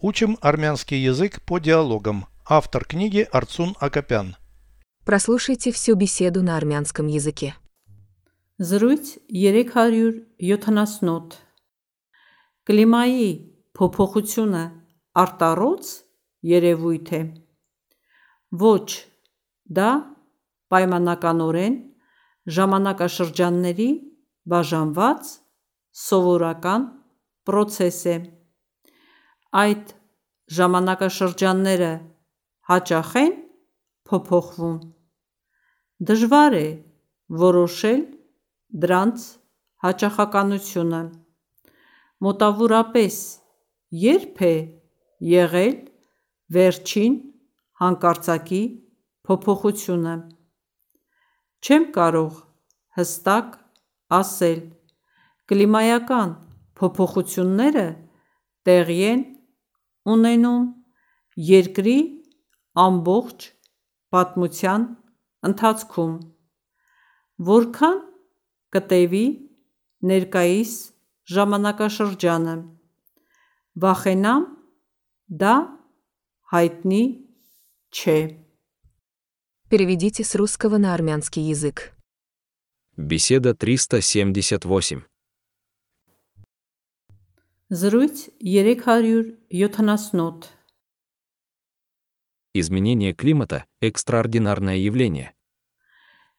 Учим армянский язык по диалогам. Автор книги Арцун Акопян. Прослушайте всю беседу на армянском языке. Զրույց 378 Կլիմայի փոփոխությունը արտառոց երևույթ է։ Ոչ, դա պայմանականորեն ժամանակաշրջանների բաժանված սովորական պրոցես է։ Այդ ժամանակաշրջանները հաճախ են փոփոխվում։ Դժվար է որոշել դրանց հաճախականությունը։ Մոտավորապես ե՞րբ է եղել վերջին հանկարծակի փոփոխությունը։ Չեմ կարող հստակ ասել։ Կլիմայական փոփոխությունները տեղի են ունենում Երկրի ամբողջ պատմության ընթացքում։ Որքան կտևի ներկայիս ժամանակաշրջանը։ Վախենամ, դա հայտնի չէ։ Переведите с русского на армянский язык. Беседа 378. Զրույց 378 Изменение климата – экстраординарное явление.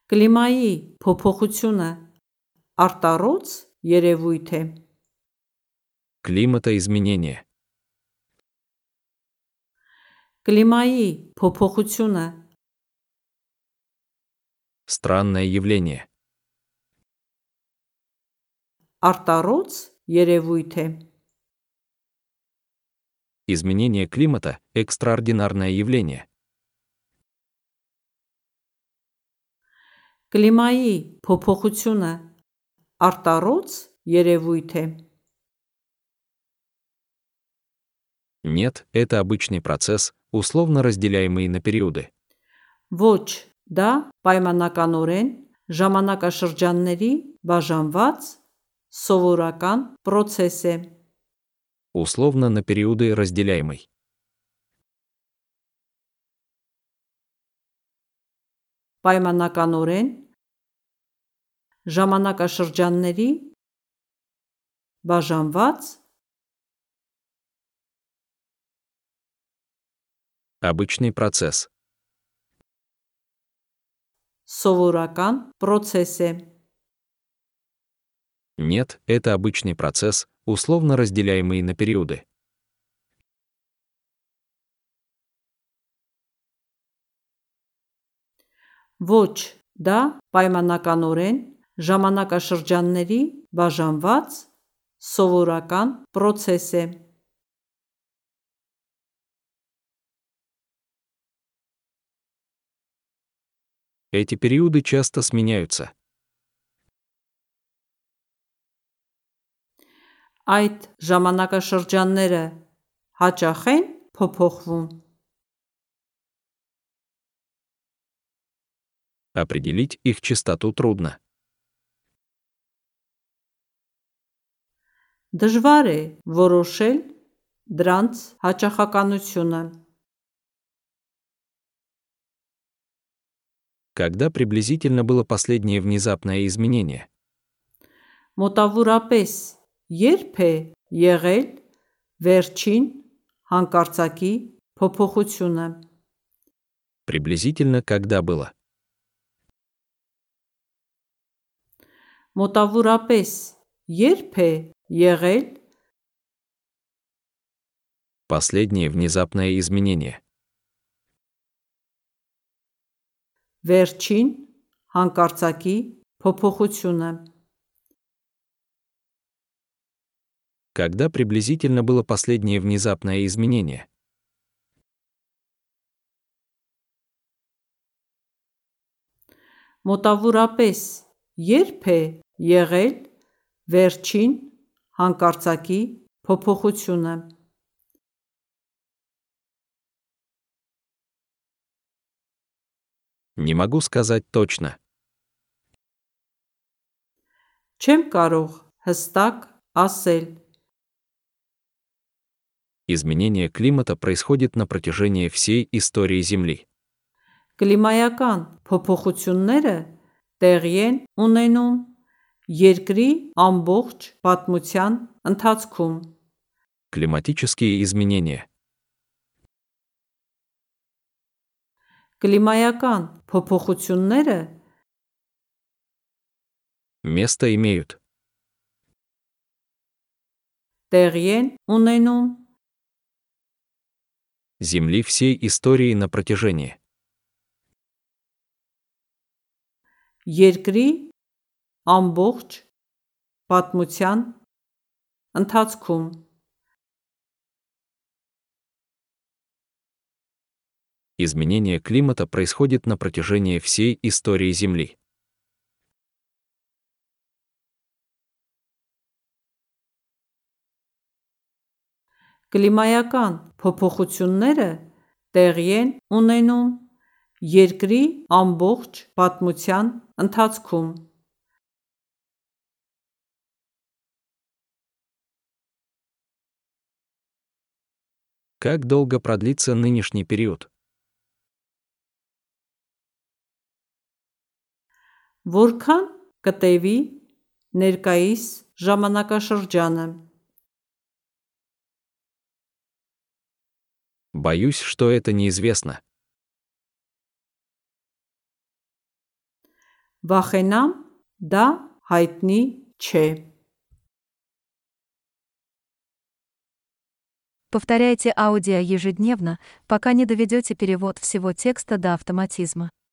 Կլիմայի փոփոխությունը արտառոց երևույթ է։ Климатоизменение. Կլիմայի փոփոխությունը Странное явление. արտառոց երևույթ է։ Изменение климата – экстраординарное явление. Կլիմայի փոփոխությունը արտառոց երևույթ է։ Нет, это обычный процесс, условно разделяемый на периоды. Ոչ, դա պայմանականորեն ժամանակաշրջանների բաժանված սովորական պրոցես է։ Условно на периоды разделяемый. Պայմանականորեն ժամանակաշրջանների բաժանված Обычный процесс. սովորական պրոցես է։ Нет, это обычный процесс, условно разделяемый на периоды. Ոչ, դա պայմանականորեն ժամանակաշրջանների բաժանված սովորական պրոցես է։ Эти периоды часто сменяются. Այդ ժամանակաշրջանները հաճախ են փոփոխվում։ Определить их частоту трудно. Դժվար է որոշել դրանց հաճախականությունը։ Когда приблизительно было последнее внезапное изменение? Մոտավորապես ե՞րբ է եղել վերջին հանկարծակի փոփոխությունը։ Приблизительно когда было? Մոտավորապես ե՞րբ է եղել Последнее внезапное изменение. վերջին հանկարծակի փոփոխությունը։ Когда приблизительно было последнее внезапное изменение? Մոտավորապես ե՞րբ է եղել վերջին հանկարծակի փոփոխությունը։ Не могу сказать точно. Չեմ կարող հստակ ասել։ Изменение климата происходит на протяжении всей истории Земли. Կլիմայական փոփոխությունները տեղի են ունենում երկրի ամբողջ պատմության ընթացքում։ Климатические изменения. Կլիմայական փոփոխությունները Место имеют. տեղի են ունենում Земли всей истории на протяжении. երկրի ամբողջ պատմության ընթացքում։ Изменение климата происходит на протяжении всей истории Земли. Կլիմայական փոփոխությունները տեղի են ունենում երկրի ամբողջ պատմության ընթացքում։ Как долго продлится нынешний период? Որքան կտևի ներկայիս ժամանակաշրջանը։ Боюсь, что это неизвестно. Վախենամ, դա հայտնի չէ։ Повторяйте аудио ежедневно, пока не доведете перевод всего текста до автоматизма.